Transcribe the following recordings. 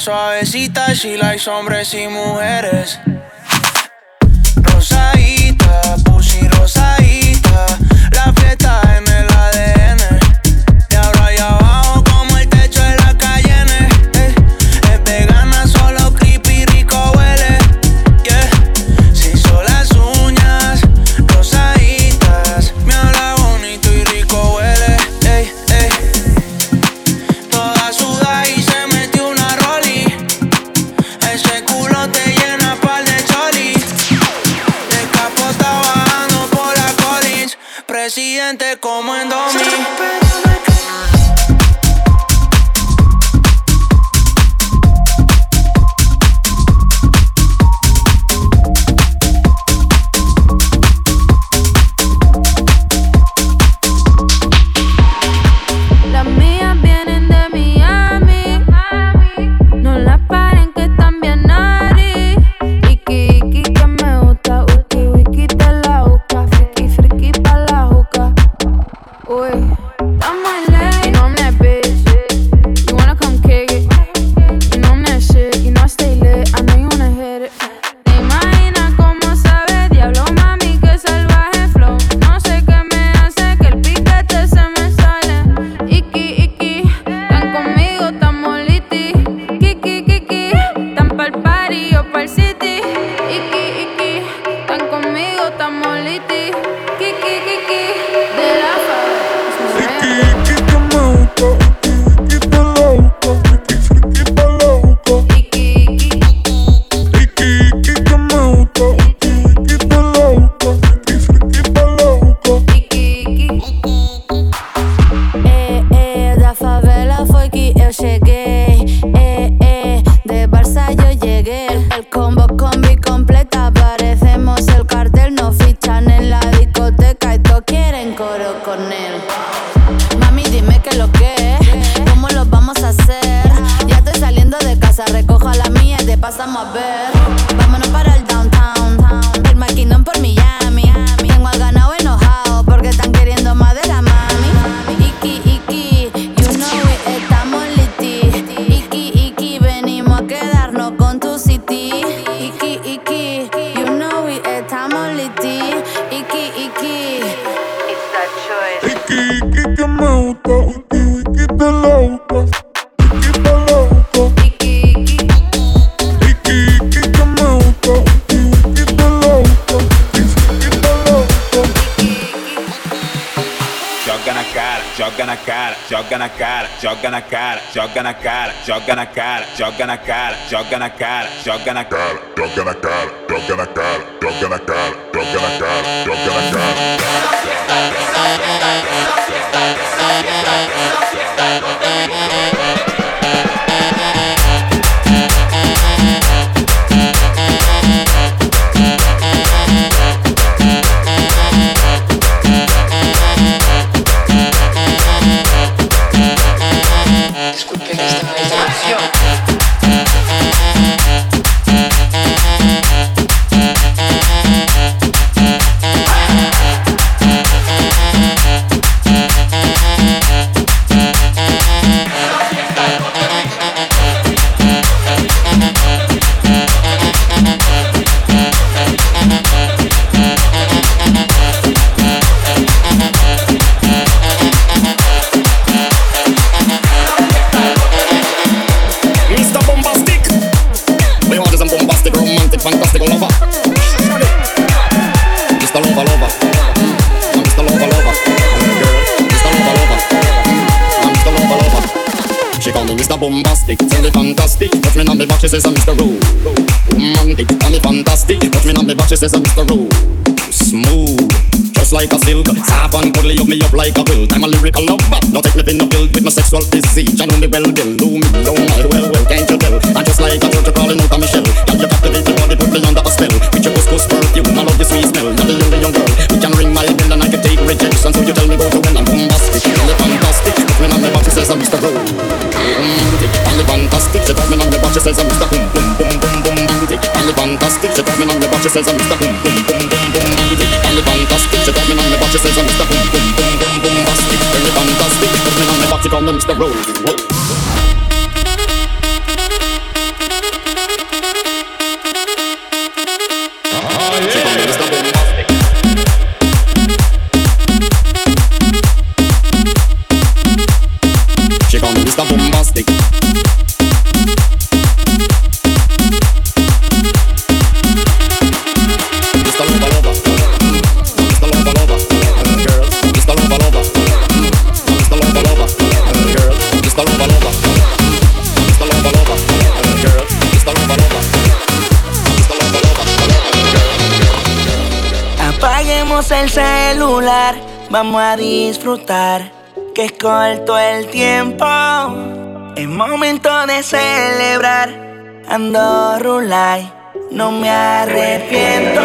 Suavecita, she likes hombres y mujeres. joga joga na cara, joga na cara, joga na cara, joga na cara, joga na cara, me fantastic. Touch me on me back, she says I'm Mr. Smooth just like a silk. Soft and cuddly, hug me up like a quilt. I'm a lyrical lover, no take me in the build with my sexual physique. I know me well, Bill. Do me, do my well, well, can't you tell? I'm just like a turtle crawling out of my shell. Can you captivate the body, put me under a spell. With your couscous perfume, I love the sweet smell. Not the young girl. We can ring my bell and I can take rejection. So you tell me go to when I'm bombastic, really fantastic. When I'm the box, she says I'm Mr. Rowe. Romantic, really fantastic. She got me on the box, she says I'm Mr. Boom, what you says on Mr. Boom Boom Boom Boom Boom Bandit. I'm the fantastic. So tell me now what you says on Mr. Boom Boom Boom Boom Boom Bastic. Very fantastic. Put me on the party, call me Mr. Roll. Whoa. El celular, vamos a disfrutar, que es corto el tiempo. Es momento de celebrar, ando rulay, no me arrepiento.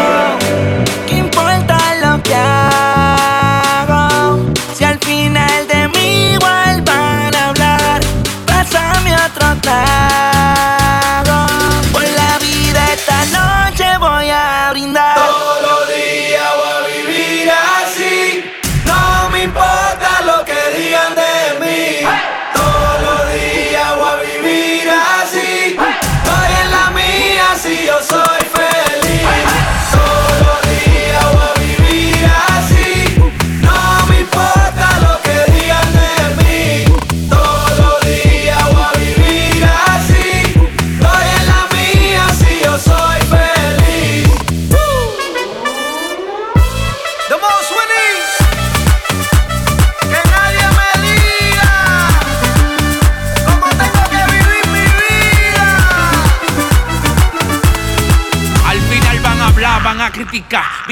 ¿Qué importa lo que hago? Si al final de mí igual van a hablar, pásame otro trago. Por la vida esta noche voy a brindar. Mía si yo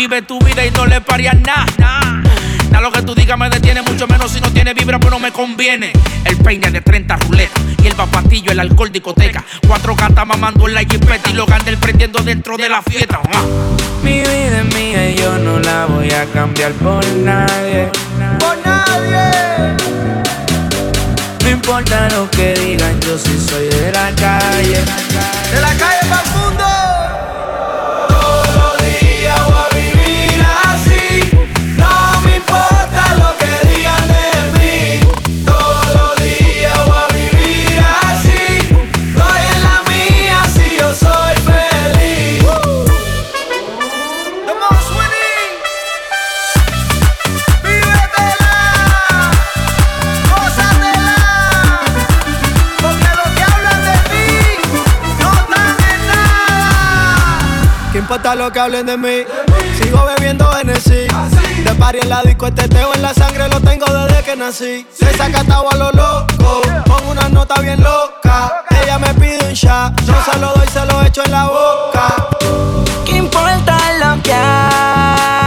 Vive tu vida y no le parías nada. Nada lo que tú digas me detiene, mucho menos si no tiene vibra, pero no me conviene. El peine de 30 ruletas y el papatillo, el alcohol discoteca. Cuatro gatas mamando en la jipeta y los gandel prendiendo dentro de la fiesta. Ah. Mi vida es mía y yo no la voy a cambiar por nadie. Por nadie. No importa lo que digan, yo sí soy de la calle. De la calle para lo que hablen de mí? Sigo bebiendo Hennessy. De party en la disco, este teo en la sangre lo tengo desde que nací. Se saca a lo loco, con una nota bien loca. Ella me pide un shot, yo se lo doy, se lo echo en la boca. ¿Qué importa lo que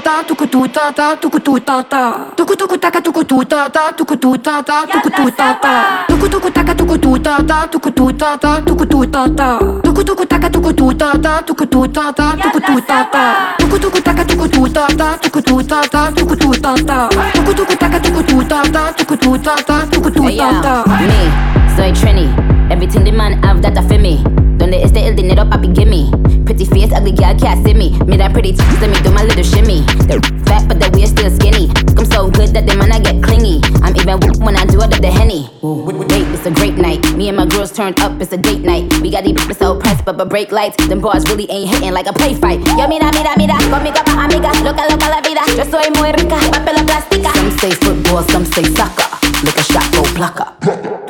ta tuku tu ta ta tuku tu ta ta tuku tuku taka tuku tu ta ta tuku tu ta ta tuku tu ta ta tuku tuku taka tuku tu ta ta tuku tu ta ta tuku tu ta ta tuku tuku taka tuku tu ta ta tuku tu ta ta tuku tu ta ta tuku tuku taka tuku tu ta ta tuku tu ta ta tuku tu ta ta tuku tuku taka tuku tu ta ta tuku tu ta ta tuku tu ta ta Me, soy Trini. Everything the man have that affe me. Don't they? me. Donde esté el dinero, papi, gimme. Pretty face, ugly girl can't see me. Me that pretty tits, let me do my little shimmy. The fat, but the we are still skinny. I'm so good that the man I get clingy. I'm even when I do it up the henny. Date, it's a great night. Me and my girls turned up, it's a date night. We got these people so pressed, but but break lights. Them bars really ain't hitting like a play fight. Yo, mira, mira, mira, conmigo pa' amiga. Loca, loca la vida. Yo soy muy rica, papel plástica. Some say football, some say soccer. Look a shot, go plucker.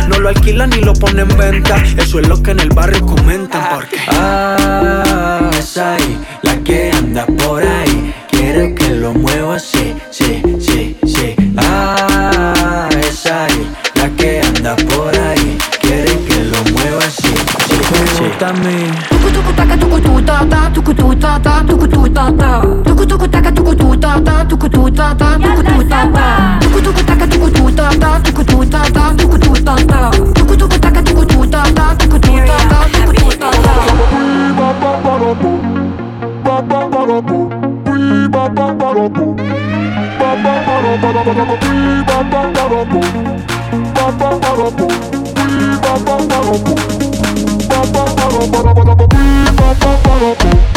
No lo alquilan ni lo ponen en venta. Eso es lo que en el barrio comentan. Porque. Ah, esa ahí, la que anda Bum bum bum bum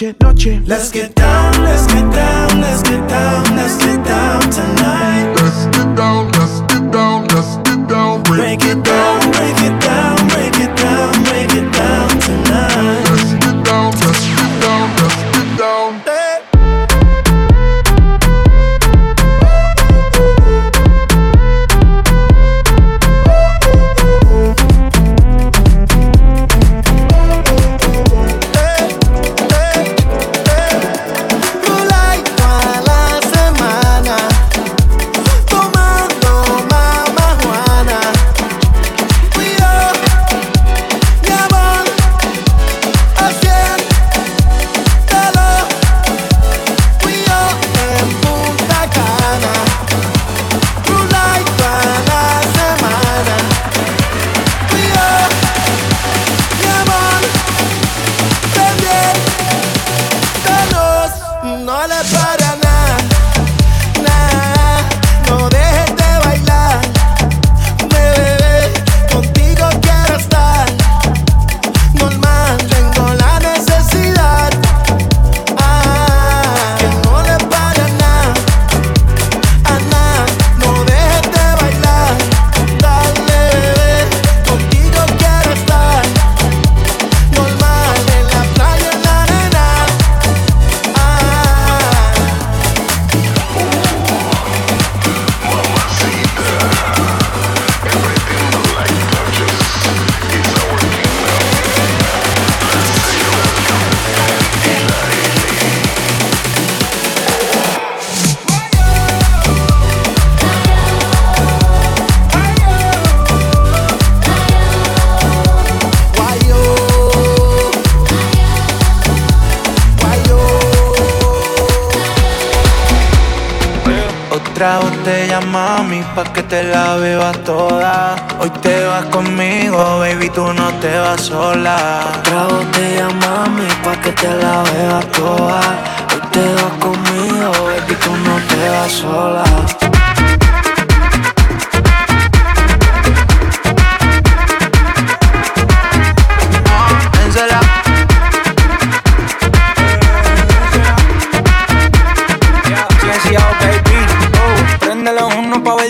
noche, noche. Let's get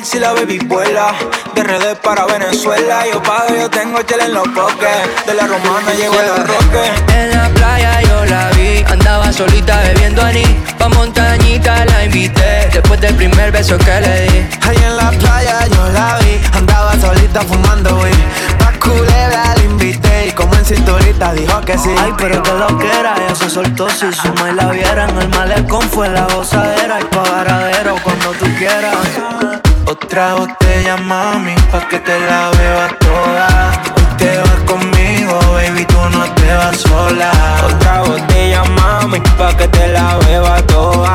si la baby vuela. De redes para Venezuela. Yo pago, yo tengo chela en los poques. De la romana llego a los roques. En la playa yo la vi, andaba solita bebiendo anís. Pa' montañita la invité, después del primer beso que le di. Ahí en la playa yo la vi, andaba solita fumando weed. Pa' culebra la invité y como en cinturita dijo que sí. Ay, pero que lo que era, ella se soltó si su y la vieran. El malecón fue la gozadera, el pagaradero cuando tú quieras. Otra botella, mami, pa' que te la bebas toda. Hoy te vas conmigo, baby, tú no te vas sola. Otra botella, mami, pa' que te la bebas toda.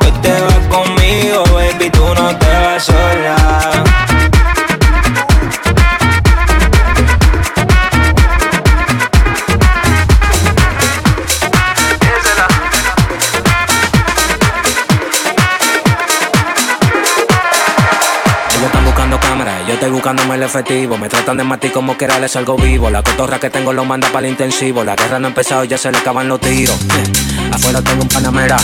Hoy te vas conmigo, baby, tú no te vas sola. Buscándome el efectivo. Me tratan de matar como quiera les salgo vivo. La cotorra que tengo lo manda para el intensivo. La guerra no ha empezado, ya se le acaban los tiros. Afuera tengo un panamera.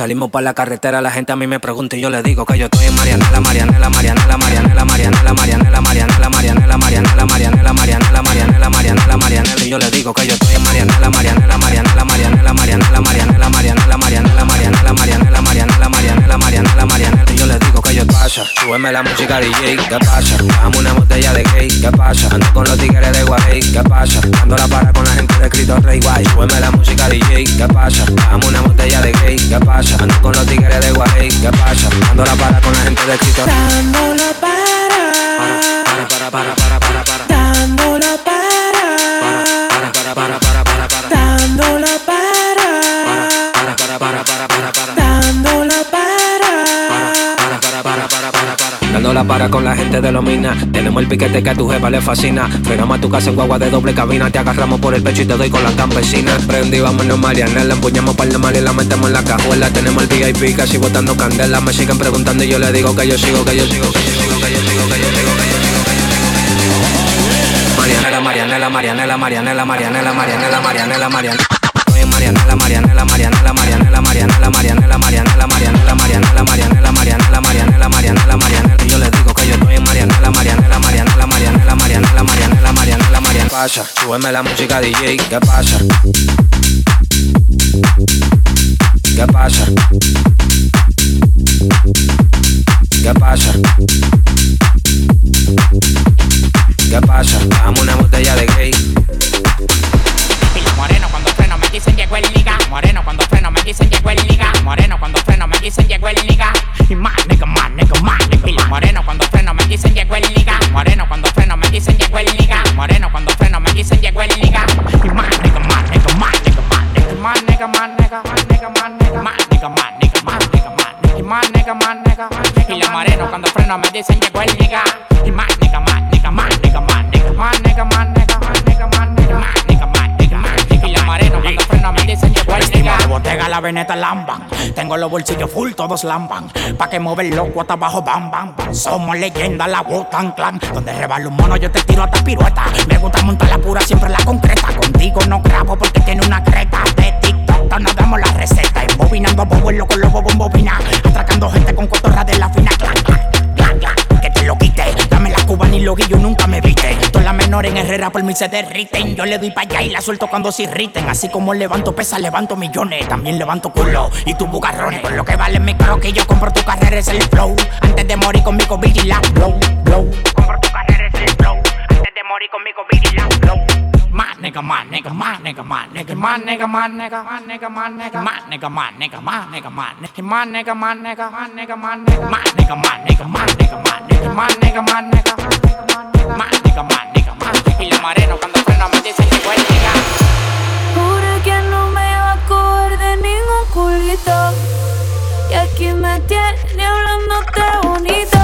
Salimos para la carretera, la gente a mí me pregunta y yo le digo que yo estoy en Marianela, Marianela, Marianela, Marianela, Marianela, Marianela, Marianela, Marianela, Marianela, Marianela, Marianela, Marianela, Marianela, Marianela, y yo le digo que yo estoy en Marianela, Marianela, Marianela, Marianela, Marianela, Marianela, Marianela, Marianela, Marianela, Marianela, Marianela, Marianela, Marianela, Marianela, y yo le digo que yo pasa, súbeme la música DJ, ¿qué pasa? Dame una botella de cake, ¿qué pasa? Ando con los tigres de Guay, ¿qué pasa? Ando la para con la gente de Cristo Rey Guay, súbeme la música DJ, ¿qué pasa? Dame una botella de cake, ¿qué pasa? Ando con los tigres de Guay, ¿qué pasa? Ando la para con la gente de Cristo Dando la para, para, para, para, para, para, para. dando para, para. Dando la para con la gente de Lomina. Tenemos el piquete que a tu jefa le fascina. Frenamos a tu casa en guagua de doble cabina. Te agarramos por el pecho y te doy con la campesina. Prendí, vámonos Mariana. Empuñamos par de mal y la metemos en la cajuela. Tenemos el VIP casi botando candela. Me siguen preguntando y yo le digo que yo sigo, que yo sigo, que yo sigo, que yo sigo, que yo sigo, que yo sigo, sigo. Marianela, Marianela, Marianela, Marianela, Marianela, Marianela, Marianela, Marianela. Marianela, Marianela, Marianela, Marianela, Marianela, Marianela, Marianela, Marianela, Marianela, Marianela, Marianela, Marianela, Marianela, Marianela. Yo les digo que yo estoy en Marianela, Marianela, Marianela. Pasa, súbeme la música DJ, ¿qué pasa? ¿Qué pasa? ¿Qué pasa? ¿Qué pasa? Dame una botella de gay. Moreno cuando freno me dicen llegó el liga. Moreno cuando freno me dicen llegó el liga. Y más nigga, más nigga, más nigga. Morenos cuando freno me dicen llegó el liga. Moreno cuando freno me dicen llegó el liga. Moreno cuando freno me dicen llegó el liga. Y más nigga, más nigga, más nigga, más nigga. Más nigga, más nigga, más nigga, más nigga. Más nigga, más nigga, más nigga, más nigga. Más nigga, más nigga, más nigga. Y los morenos cuando freno me dicen llegó el nigga, botega la veneta lamban. Tengo los bolsillos full, todos lamban. Pa' que mover loco hasta abajo, bam, bam. Somos leyenda, la Wotan Clan. Donde rebalo un mono, yo te tiro hasta pirueta. Me gusta montar la pura, siempre ignoren, Herrera por mí se derriten. Yo le doy pa' allá y la suelto cuando se irriten. Así como levanto pesa, levanto millones. También levanto culo y tus bugarrones. Por lo que vale mi que yo compro tu carrera, es el flow. Antes de morir conmigo, vigila. Blow, blow. Compro tu carrera, es el flow. Antes de morir conmigo, vigila. Blow. Más nigga, más nigga, más nigga, más nigga, más nigga, más nigga, más nigga, nigga, nigga, más nigga, nigga, nigga, nigga, nigga, nigga, nigga, nigga, nigga, nigga, nigga, y la mareno cuando freno me dice que voy Juro que no me va a coger de ningún culito. Y aquí me tiene hablándote bonito.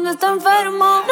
cuando está enfermo.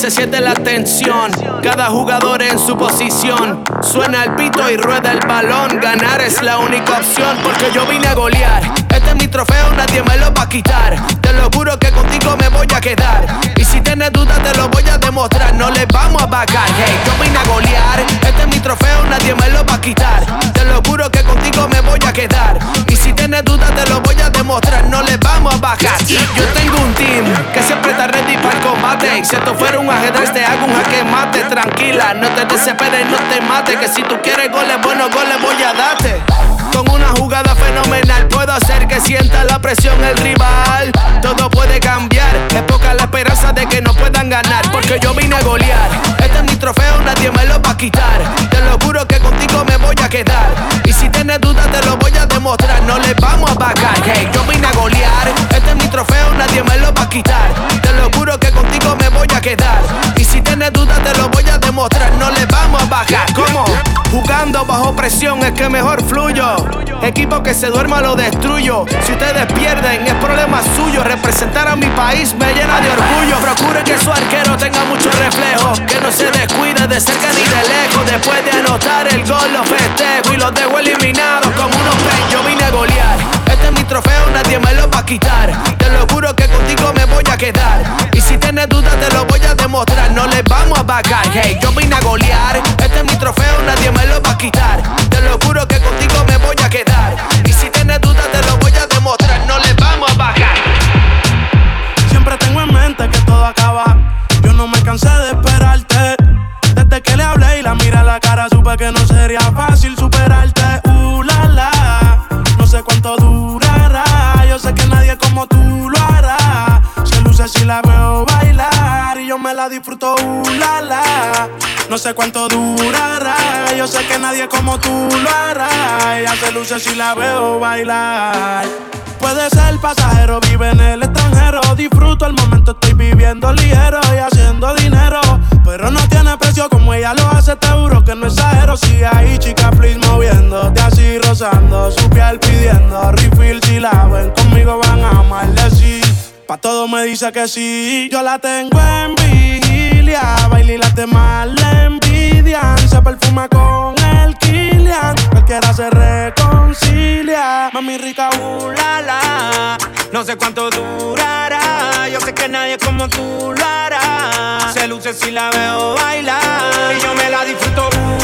se siente la tensión. Cada jugador en su posición. Suena el pito y rueda el balón. Ganar es la única opción porque yo vine a golear mis trofeos nadie me los va a quitar. Te lo juro que contigo me voy a quedar. Y si tienes dudas te lo voy a demostrar. No les vamos a vacar. Hey, yo vine a golear. Este es mi trofeo, nadie me lo va a quitar. Te lo juro que contigo me voy a quedar. Y si tienes dudas te lo voy a demostrar. No les vamos a bajar. Yo tengo un team que siempre está ready para el combate. Si esto fuera un ajedrez te hago un jaque mate. Tranquila, no te desesperes, no te mates. Que si tú quieres goles, buenos goles voy a darte. Con una jugada fenomenal puedo hacer que si sienta la presión el rival. Todo puede cambiar, es poca la esperanza de que no puedan ganar. Porque yo vine a golear. Este es mi trofeo, nadie me lo va a quitar. Te lo juro que contigo me voy a quedar. Y si tienes dudas, te lo voy a demostrar. No les vamos a vacar. Hey, yo vine a golear. Este es mi trofeo, nadie me lo va a quitar. Te lo juro que contigo me voy a quedar. Y si tienes dudas, te lo voy a demostrar. No les vamos a bajar. ¿Cómo? Jugando bajo presión es que mejor fluyo. Equipo que se duerma lo destruyo. Si ustedes pierden, es problema suyo. Representar a mi país me llena de orgullo. Procure que su arquero tenga mucho reflejo. Que no se descuide de cerca ni de lejos. Después de anotar el gol, lo festejo y los dejo eliminados como unos pen. Yo vine a golear. Este es mi trofeo, nadie me lo va a quitar. Te lo juro que contigo me voy a quedar. Y si tienes dudas, te lo voy a demostrar. No les vamos a vagar. Hey, yo vine a golear. Si la veo bailar. Puede ser pasajero, vive en el extranjero. Disfruto el momento, estoy viviendo ligero y haciendo dinero. Pero no tiene precio como ella lo hace, te juro que no exagero. Si ahí, chica, please moviéndote así, rozando su piel pidiendo refill. Si la ven conmigo, van a amarle sí. Pa' todo me dice que sí. Yo la tengo en vigilia. Baila y las demás le Se perfuma con el Kilian. Cualquiera se reconcilia. Mami rica, uh. No sé cuánto durará. Yo sé que nadie como tú lo. Se luce si la veo bailar. Y yo me la disfruto, uh.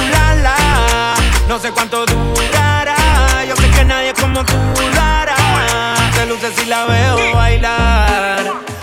No sé cuánto durará. Yo sé que nadie como tú lo. Se luce si la veo bailar.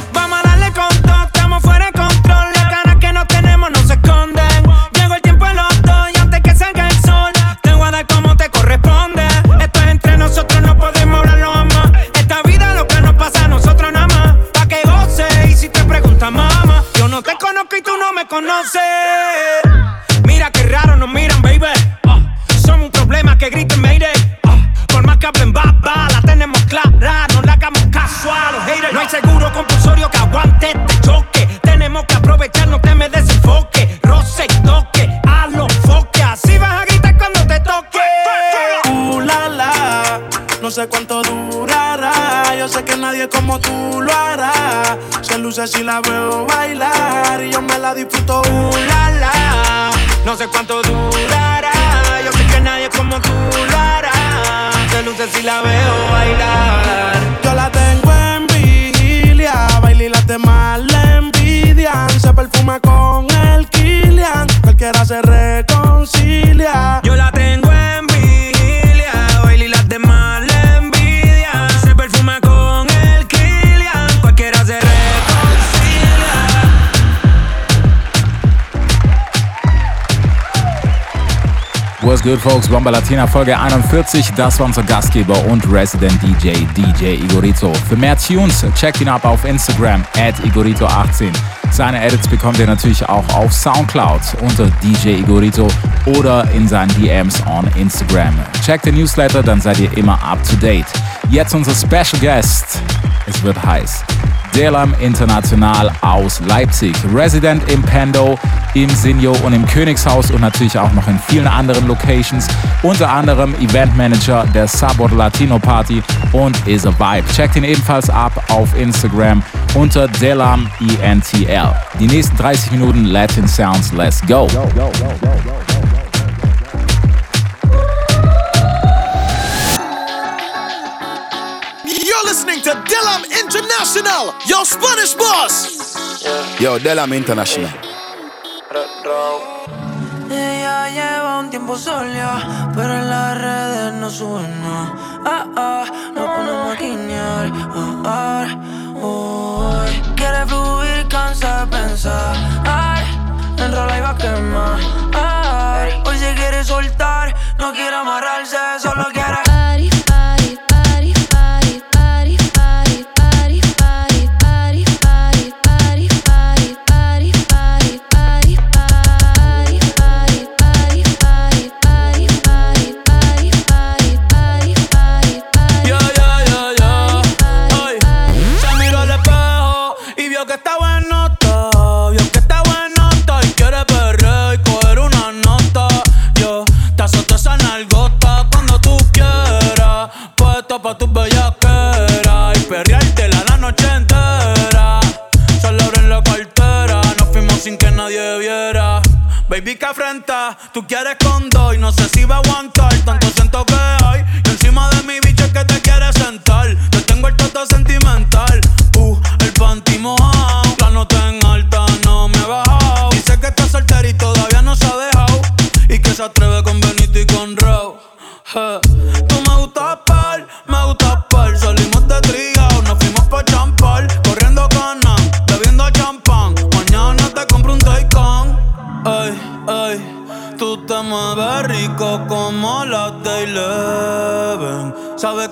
Mira qué raro nos miran, baby. Ah, somos un problema que griten Mayday. Ah, por más que hablen baba, la tenemos clara. No le hagamos haters. No hay seguro compulsorio que aguante este choque. Tenemos que aprovechar, no te me desenfoque. Roce y toque, a los foque. Así vas a gritar cuando te toque. Uh, la, la. No sé cuánto durará. Yo sé que nadie como tú. Se luce si la veo bailar. Y yo me la disfruto. Uh, la, la. No sé cuánto durará. Yo sé que nadie como tú lo hará. Se luce si la veo bailar. Yo la tengo en vigilia. Baila y las demás le envidian. Se perfuma con el Kilian. Cualquiera se reconcilia. Yo la What's good, folks? Bomba Latina Folge 41. Das war unser Gastgeber und Resident DJ, DJ Igorito. Für mehr Tunes, checkt ihn ab auf Instagram, at Igorito18. Seine Edits bekommt ihr natürlich auch auf Soundcloud unter DJ Igorito oder in seinen DMs on Instagram. Checkt den Newsletter, dann seid ihr immer up to date. Jetzt unser Special Guest. Es wird heiß. Delam International aus Leipzig. Resident im Pendo, im Sinjo und im Königshaus und natürlich auch noch in vielen anderen Locations. Unter anderem Eventmanager der Sabor Latino Party und is a Vibe. Checkt ihn ebenfalls ab auf Instagram unter Delam ENTL. Die nächsten 30 Minuten Latin Sounds, let's go. You're listening to Delam International, your Spanish boss. Yo, Delam International. Ella lleva un tiempo sola, pero en las redes no sube nada. Ah, ah, no ponemos a guiñar. Ah, ah, uy. Quiere fluir, cansa tú quieres con dos y no sé si va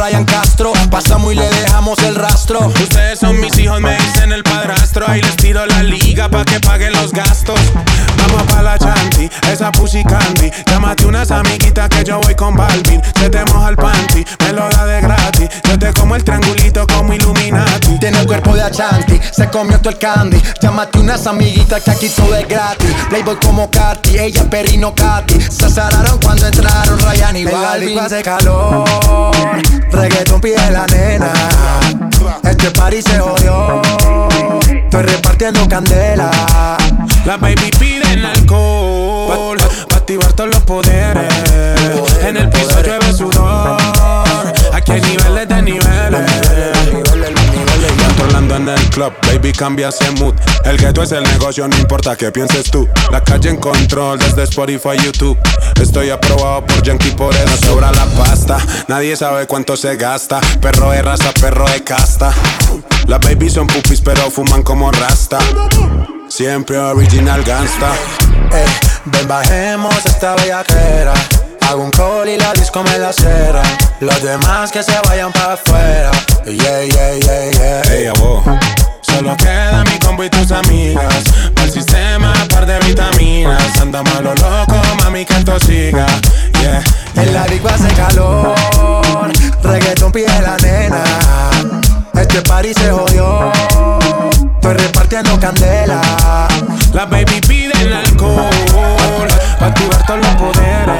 Brian Castro. Pasamos y le dejamos el rastro. Ustedes son mis hijos, me dicen el padrastro. Ahí les tiro la liga pa' que paguen los gastos. Vamos pa' la chanti, esa pussy candy. Llámate unas amiguitas que yo voy con Balvin. Se te moja el panty, me lo da de gratis. Yo te como el triangulito. Tiene el cuerpo de Achanti, se comió todo el candy. Llámate unas amiguitas que aquí todo es gratis. Playboy como Katy, ella Perino Katy. Se azararon cuando entraron Ryan y Balvin. hace calor, reggaeton pide la nena. Este party se jodió, estoy repartiendo candela. La baby piden alcohol Pa' activar todos los poderes En el piso llueve sudor Aquí hay niveles de Controlando en el club, baby cambia ese mood. El gueto es el negocio, no importa qué pienses tú. La calle en control desde Spotify, YouTube. Estoy aprobado por Yankee, por eso. Sobra la pasta Nadie sabe cuánto se gasta. Perro de raza, perro de casta. Las babies son pupis pero fuman como rasta. Siempre original gangsta. Eh, ven bajemos esta bellaquera. Hago un call y la disco me la cera. Los demás que se vayan para afuera. Yeah, yeah, yeah, yeah. Hey, abo. Solo queda mi combo y tus amigas. Para el sistema, par de vitaminas. Anda malo loco, mami, que esto siga. Yeah. En la disco hace calor. Reggaeton pide la nena. Este party se jodió. Estoy repartiendo candela. La baby pide el alcohol. Pa' activar todos los poderes.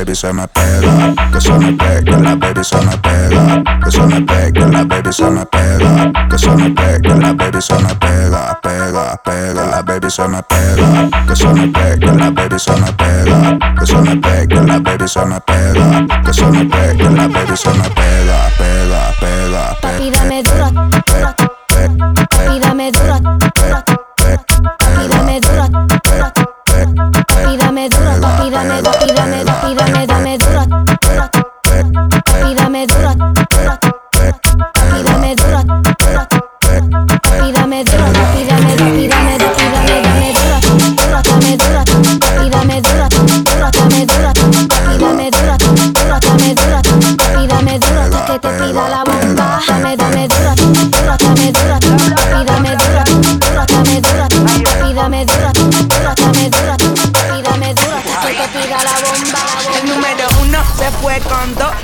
baby se me pega, que se me pega, la baby se me pega, que se me pega, la baby se me pega, que se me pega, la baby se me pega, pega, pega, la baby se me pega, que se me pega, la baby se me pega, que se me pega, la baby se me pega, que se me pega, la baby se me pega, pega, pega, Papi, dame duro. Papi, dame duro. Papi, dame duro. Papi, dame duro. Papi, dame, papi,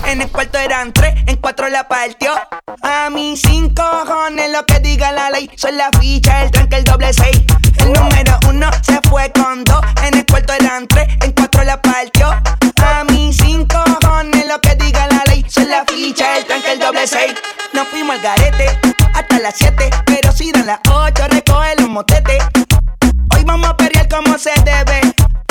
en el cuarto eran tres, en cuatro la partió. A mí cinco cojones lo que diga la ley, son la ficha, el tranque, el doble seis. El número uno se fue con dos, en el cuarto eran tres, en cuatro la partió. A mí cinco cojones lo que diga la ley, son la ficha, el tranque, el doble seis. Nos fuimos al garete hasta las siete, pero si dan las ocho recoge los motetes. Hoy vamos a pelear como se debe.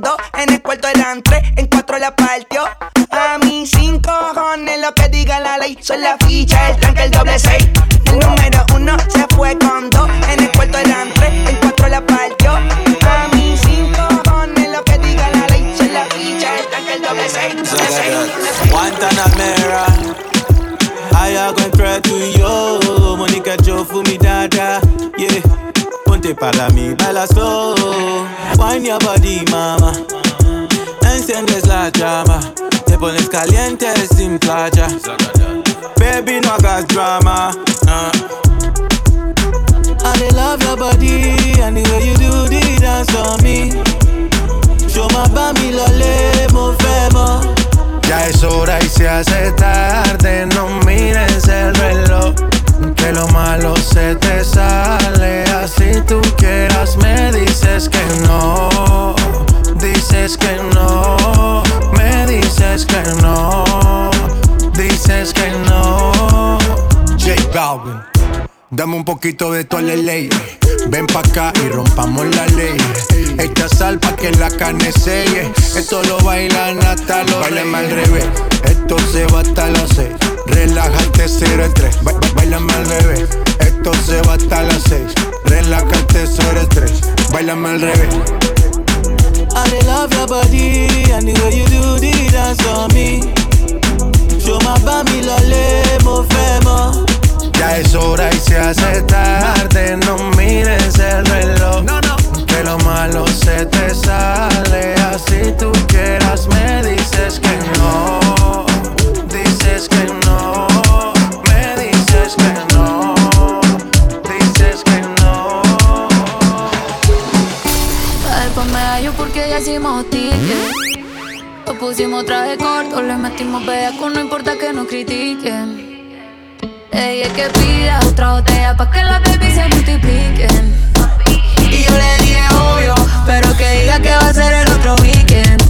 dos. En el cuarto eran tres, en cuatro la partió. A mí cinco cojones lo que diga la ley. Son la ficha, el tranque, el doble seis. El número uno se fue con dos. En el cuarto eran tres, en cuatro la partió. A mí cinco cojones lo que diga la ley. Son la ficha, el tranque, el doble seis. Doble seis. Guantanamera Haya encontré tú y yo Mónica yo fumi dada Yeah Ponte para mí, baila slow Wine your body mama Enciendes la llama Te pones caliente sin playa Baby no hagas drama uh. I love your body And the way you do the dance on me my bami lole mo fẹ́ mọ́ Ya es hora y se hace tarde, no mires el reloj. Que lo malo se te sale, así tú quieras me dices que no, dices que no, me dices que no, dices que no. J Balvin, dame un poquito de tu ley. Ven pa' acá y rompamos la ley. Echa sal pa' que la carne selle. Esto lo bailan hasta los Bailame al revés. Esto se va hasta las seis. Relájate, cero el tres. Ba- ba- Bailame al revés. Esto se va hasta las seis. Relájate, cero el tres. Bailame al revés. I love your body and the way you do the dance on me. Show my bami lole mo fẹ́ mọ́. Ya es hora y se hace tarde. No mires el reloj. No, no. Que lo malo se te sale. Así tú quieras, me dices que no. Hicimos ticket. Lo pusimos traje corto, le metimos bellaco, no importa que nos critiquen. Ella es que pida otra botella pa' que las baby se multipliquen. Y yo le dije obvio, pero que diga que va a ser el otro weekend.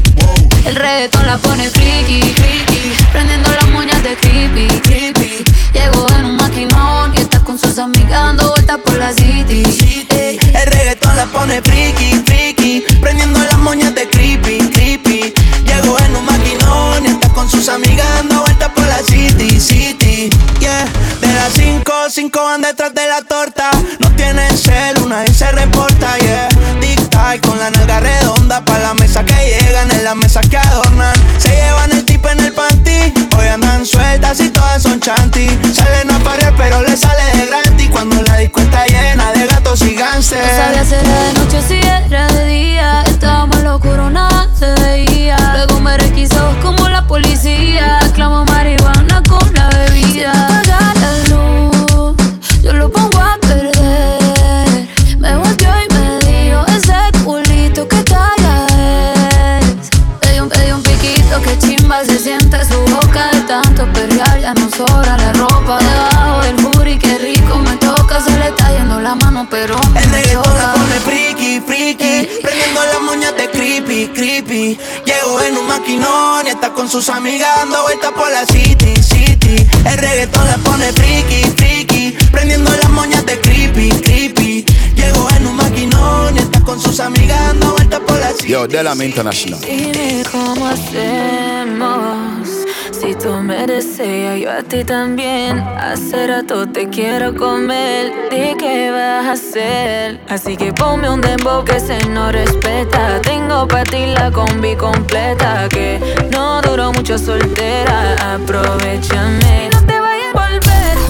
El reggaetón la pone friki, friki, prendiendo las moñas de creepy, creepy. Llegó en un maquinón y está con sus amigas dando vueltas por la city. Ey. El reggaetón la pone friki, prendiendo las moñas de creepy, creepy. Llegó en un maquinón y está con sus amigas dando vueltas por la city, city. Yeah, de las 5, 5 van detrás de la torta. No tienen cel, una y se reporta, yeah. Tic-tac con la nalga redonda pa' la mesa que llegan, en la mesa que adornan. Se llevan el tip en el panty, hoy andan sueltas y todas son chanty. Salen a parir, pero le sale de gratis cuando la disco y No sabía si era de noche o si era de día. Maquinón y está con sus amigas dando vueltas por la city, city El reggaetón la pone friki, friki Prendiendo las moñas de creepy, creepy Llegó en un maquinón y está con sus amigas dando vueltas por la city Yo, Delam International. Dime cómo hacemos. Tú me deseas, yo a ti también. Hace rato te quiero comer, ¿de qué vas a hacer? Así que ponme un dembow que se no respeta. Tengo para ti la combi completa, que no duró mucho soltera. Aprovechame, no te vayas a volver.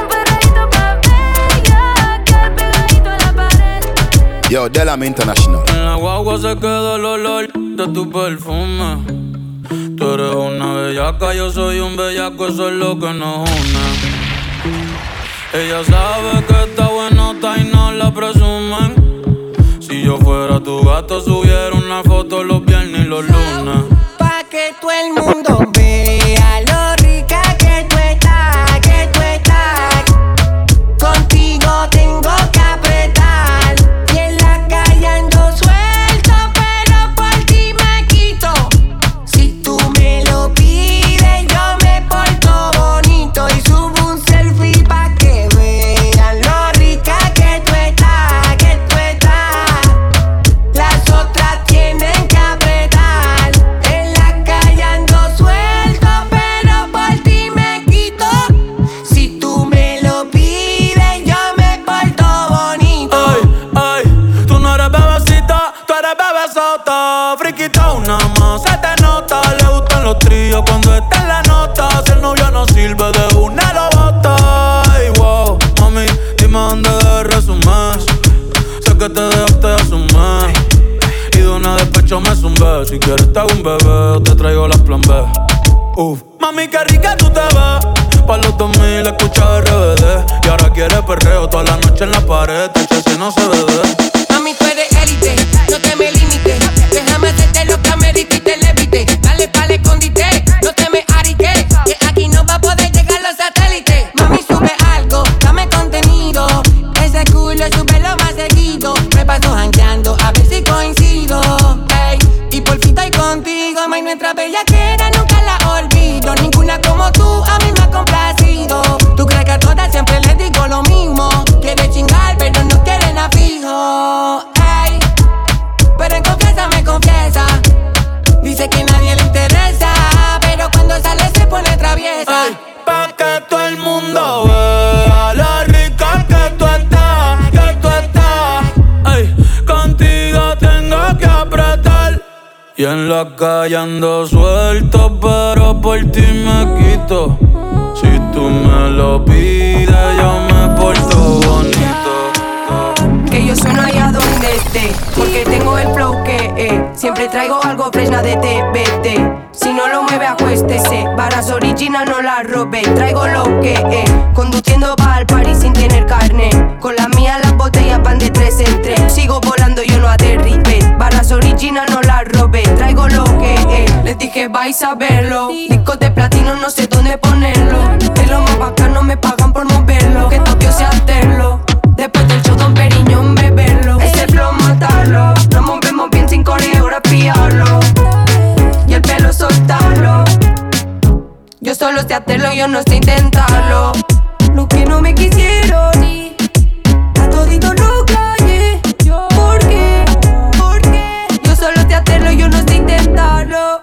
Un perreíto pa' bella. Que pegadito a la pared. Yo, Delam International. En la guagua se queda el olor de tu perfume. Eres una bellaca, yo soy un bellaco, eso es lo que nos une. Ella sabe que está buenota y no la presumen. Si yo fuera tu gato, subiera una foto los viernes y los lunes. Pa' que todo el mundo vea lo Si quieres te hago un bebé te traigo las plan B. Uf. Mami, qué rica tú te ves. Pa' los 2000 escucha RBD. Y ahora quieres perreo toda la noche en la pared. Te si no se ve. Mami, tú eres élite, no te me limites. Déjame hacerte lo que me dijiste, levite. Dale pa'l escondite, no te me ariques. Y en la calle ando suelto, pero por ti me quito. Si tú me lo pides, yo me porto bonito. Que yo sueno allá donde esté Porque tengo el flow que eh, Siempre traigo algo fresna de TBT Si no lo mueve acuéstese Varas original no la robe Traigo lo que eh, Conduciendo pa' al party sin tener carne Con la mía botellas van de tres en tres. Sigo volando yo no aterribe Varas original no la robe Traigo lo que eh, Les dije vais a verlo. Discos de platino no sé dónde ponerlo. Es lo más bacano me pagan por moverlo. Que Tokio sea hacerlo Después del show Don Periñón beberlo. Ese flow matarlo Nos movemos bien sin coreografiarlo. Y el pelo soltarlo. Yo solo sé hacerlo, yo no sé intentarlo. Lo que no me quisieron yo no sé intentarlo.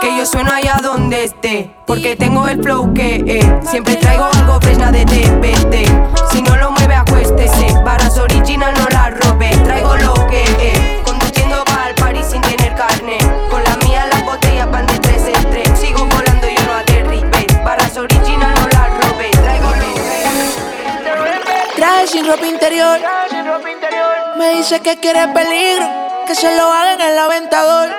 Que yo sueno allá donde esté, porque tengo el flow que eh. Siempre traigo algo fresna de TPT. Si no lo mueve, acuéstese. Varas original no la robe. Traigo lo que eh. Conduciendo va al party sin tener carne. Con la mía las botellas van de tres en tres. Sigo volando, y yo no aterribe. Varas original no la robe. Traigo lo que Trae sin ropa interior. Me dice que quiere peligro que se lo haga en el aventador.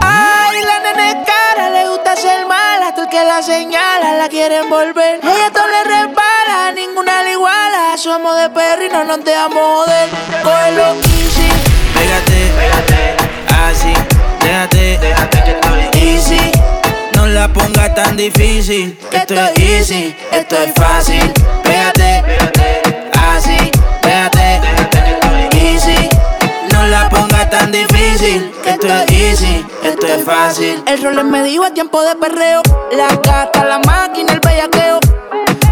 Ay, la nene cara, le gusta ser mala, tú el que la señala, la quiere envolver. Ella todo le repara, ninguna le iguala. Somos de perro y no nos dejamos joder. Cógelo easy, Pégate, pégate, así, déjate, déjate que estoy easy. No la pongas tan difícil, esto es easy, esto es fácil. Pégate, pégate, así, la pongas tan difícil, esto es easy, esto es fácil. El rol es medio a tiempo de perreo. La gata, la máquina, el bellaqueo.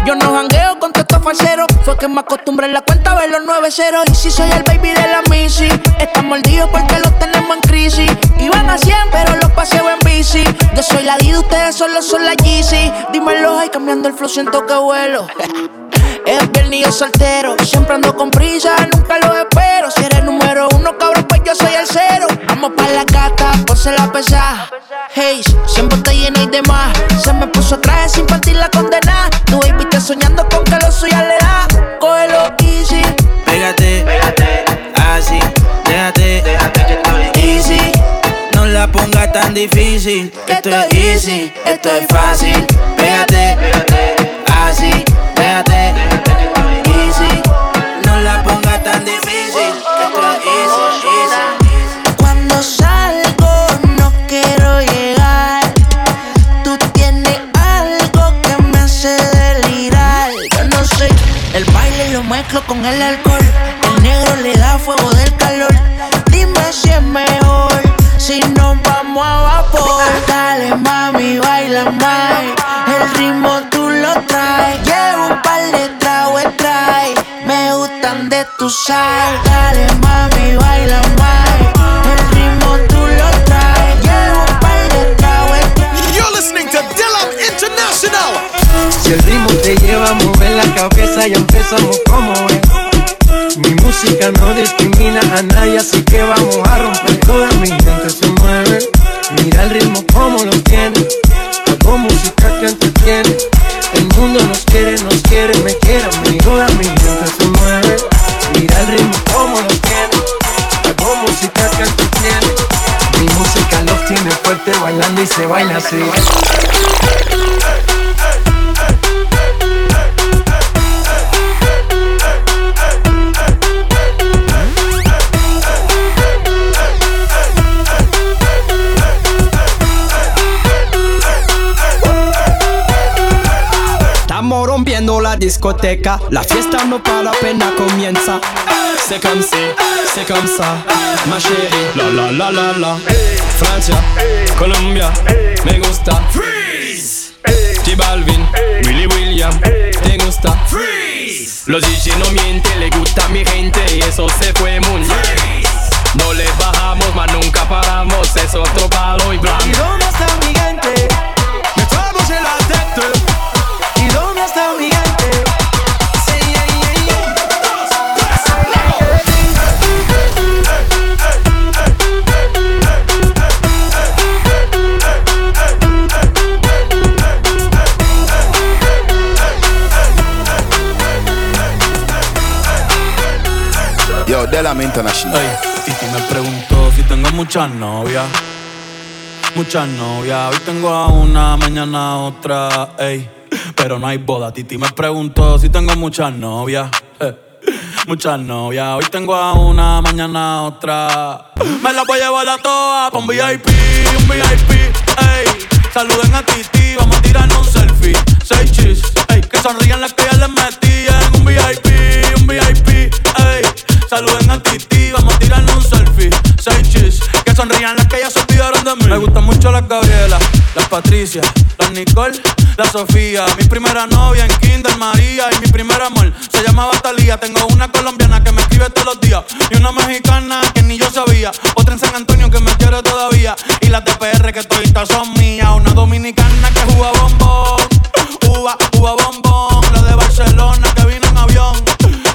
Yo no jangueo con todos estos falseros. Fue que me acostumbré en la cuenta a ver los 9 ceros. Y si soy el baby de la Missy, están mordidos porque los tenemos en crisis. Iban a 100, pero los paseo en bici. Yo soy la Dida, ustedes solo son la Yeezy. Dímelo, ay, cambiando el flow, siento que vuelo. Es viernes y yo soltero. Siempre ando con prisa, nunca lo espero. Si eres número uno, cabrón, pues yo soy el cero. Vamos pa' la gata, ponse la pesada. Hey, siempre te llena y demás. Se me puso traje sin partir la condena. Tu baby está soñando con que lo suya le da. Cógelo easy. Pégate, pégate, así, déjate, déjate que estoy easy. No la pongas tan difícil, que esto es easy, esto es fácil. Pégate, pégate, mezclo con el alcohol. El negro le da fuego del calor. Dime si es mejor si nos vamos a vapor. Dale mami, baila más. El ritmo tú lo traes. Llevo un par de tragos trae. Me gustan de tu sal. Dale mami, baila más. El ritmo tú lo traes. Llevo un par de tragos You're listening to Dylan International. Si el ritmo cabeza, ya empezamos como es. Mi música no discrimina a nadie, así que vamos a romper. Toda mi gente se mueve. Mira el ritmo como lo tiene. Hago música que entretiene. El mundo nos quiere, nos quiere, me quiere a mí. Toda mi gente se mueve. Mira el ritmo como lo tiene. Hago música que entretiene. Mi música los tiene fuerte bailando y se baila así. La discoteca, la fiesta no para apenas comienza. C'est comme si, c'est comme ça, ma chérie. La la la la la. Francia, Colombia, me gusta. Freeze. J Balvin, Willy William, te gusta. Freeze. Los DJ no mienten, le gusta mi gente y eso se fue muy bien. No le bajamos, mas nunca paramos, es otro palo y blanco. ¿Y dónde está mi gente? Delam International. Si me preguntó si tengo muchas novias. Muchas novias. Hoy tengo a una, mañana a otra. Ey. Pero no hay boda. Titi me preguntó si tengo muchas novias. eh, Muchas novias. Hoy tengo a una, mañana a otra. Me la voy a llevar a todas con VIP, un VIP. Ey. Saluden a Titi, vamos a tirarnos un selfie. Seis chis, ey. Que sonrían las que ya les metí en un VIP, un VIP. Ey. Saluden a Titi, vamos a tirarnos un selfie. Seis chis, que sonrían las que ya se olvidaron de mí. Me gustan mucho las Gabriela, las Patricia, las Nicole, la Sofía. Mi primera novia en Kinder María y mi primer amor se llamaba Talía. Tengo una colombiana que me escribe todos los días y una mexicana que ni yo sabía. Otra en San Antonio que me quiere todavía y las de PR que toditas son mías. Una dominicana que juega bombón, uva, uva bombón. La de Barcelona que vino en avión.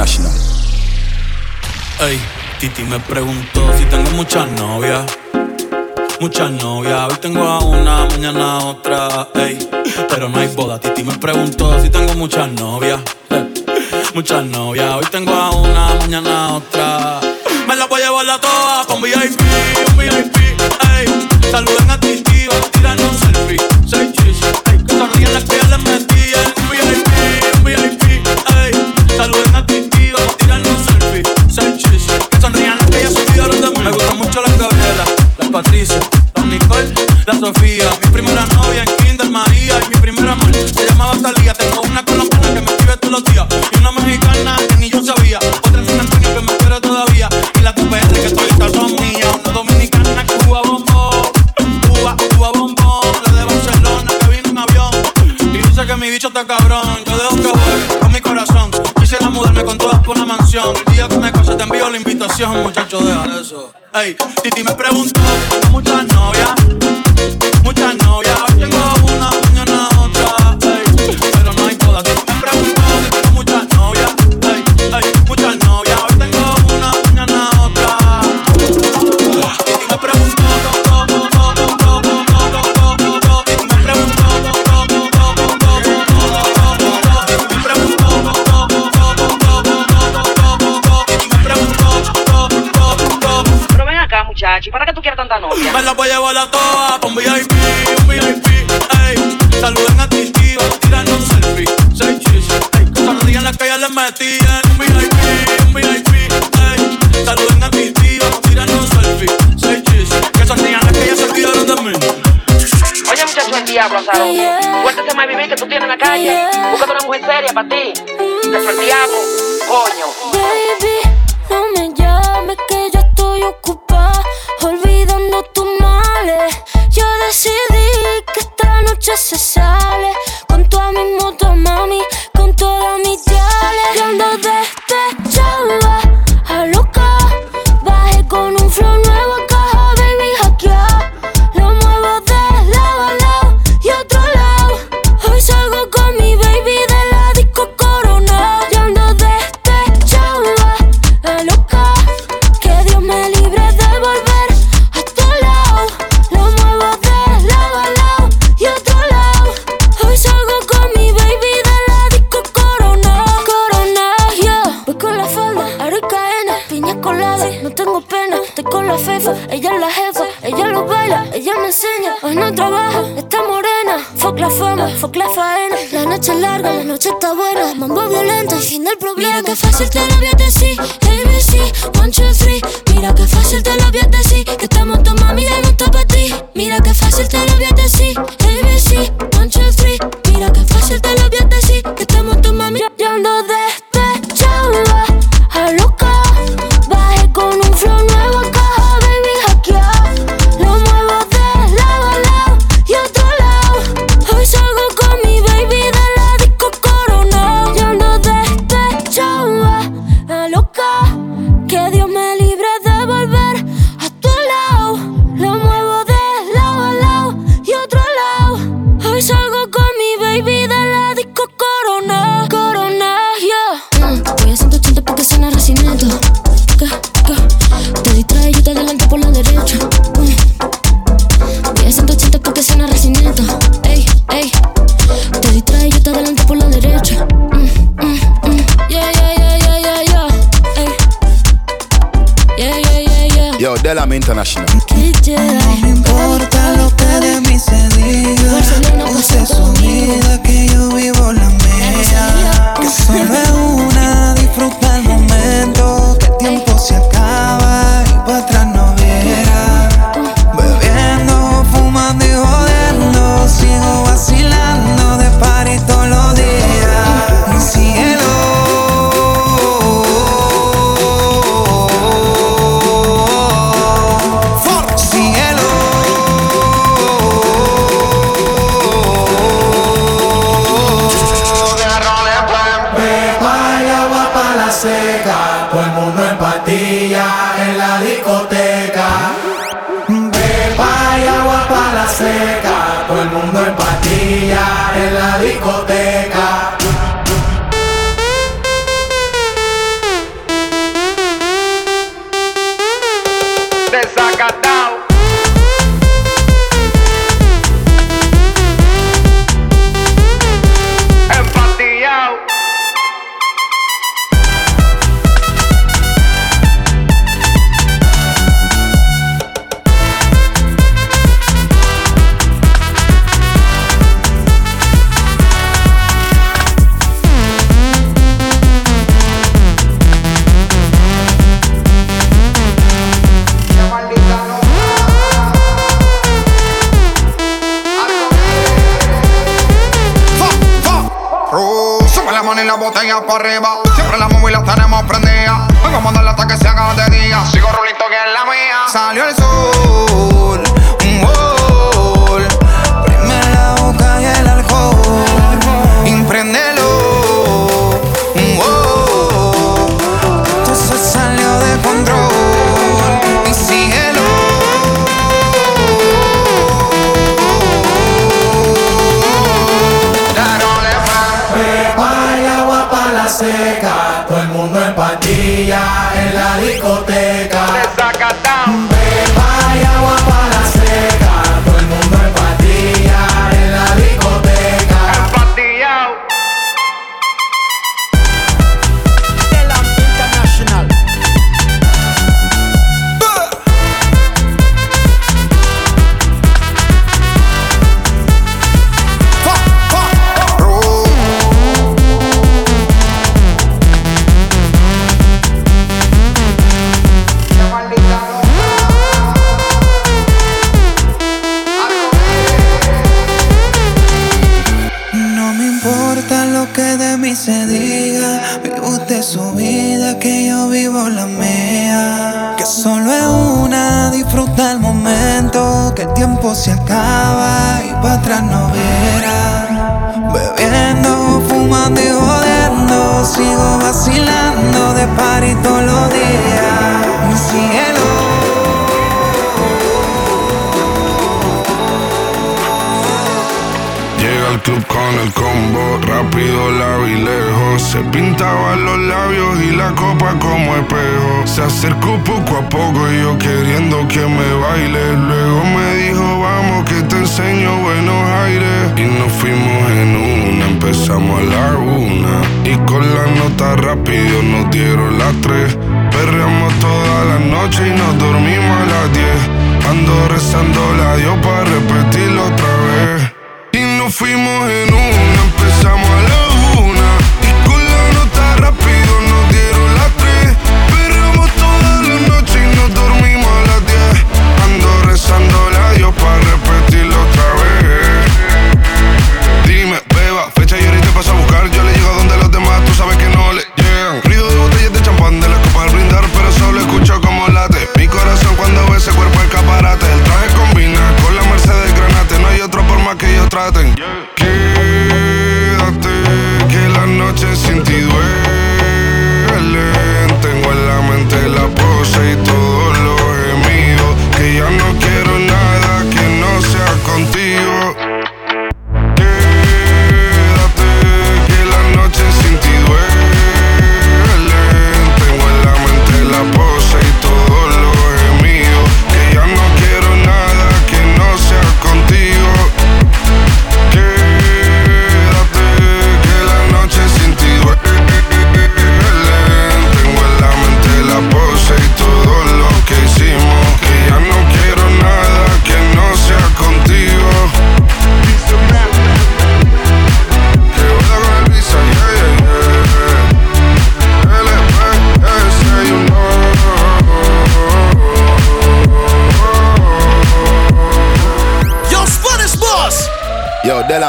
International. Ey, Titi me preguntó si tengo muchas novias. Muchas novias, hoy tengo a una, mañana otra, ey. Pero no hay boda, Titi me preguntó si tengo muchas novias. Muchas novias, hoy tengo a una, mañana otra. Me la voy a llevar la toa con VIP, VIP, ey. Saluden a Titi, van a tirar un selfie. Seis chis, muchacho, deja eso. Ey, Titi me preguntó. la toa pa' un VIP, un a tirando un selfie, seis chis, ey. Las que ya les metí un VIP, un VIP, ey. A tirando un selfie, seis chis. Que las que ya se olvidaron de. Oye muchachos, el diablo azaroso.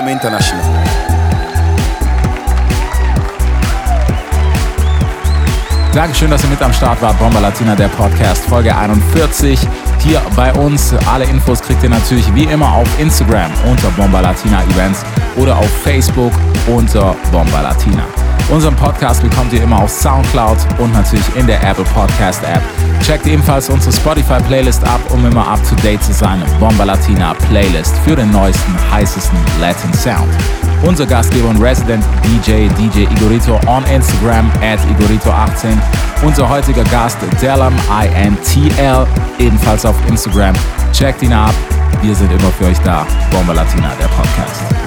Jam International. Dankeschön, dass ihr mit am Start wart. Bomba Latina, der Podcast, Folge 41. Hier bei uns. Alle Infos kriegt ihr natürlich wie immer auf Instagram unter Bomba Latina Events oder auf Facebook unter Bomba Latina. Unseren Podcast bekommt ihr immer auf Soundcloud und natürlich in der Apple Podcast App. Checkt ebenfalls unsere Spotify Playlist ab, um immer up to date zu sein. Bomba Latina Playlist für den neuesten, heißesten Latin Sound. Unser Gastgeber und Resident DJ, DJ Igorito on Instagram at Igorito18. Unser heutiger Gast, Delam INTL, ebenfalls auf Instagram. Checkt ihn ab. Wir sind immer für euch da. Bomba Latina, der Podcast.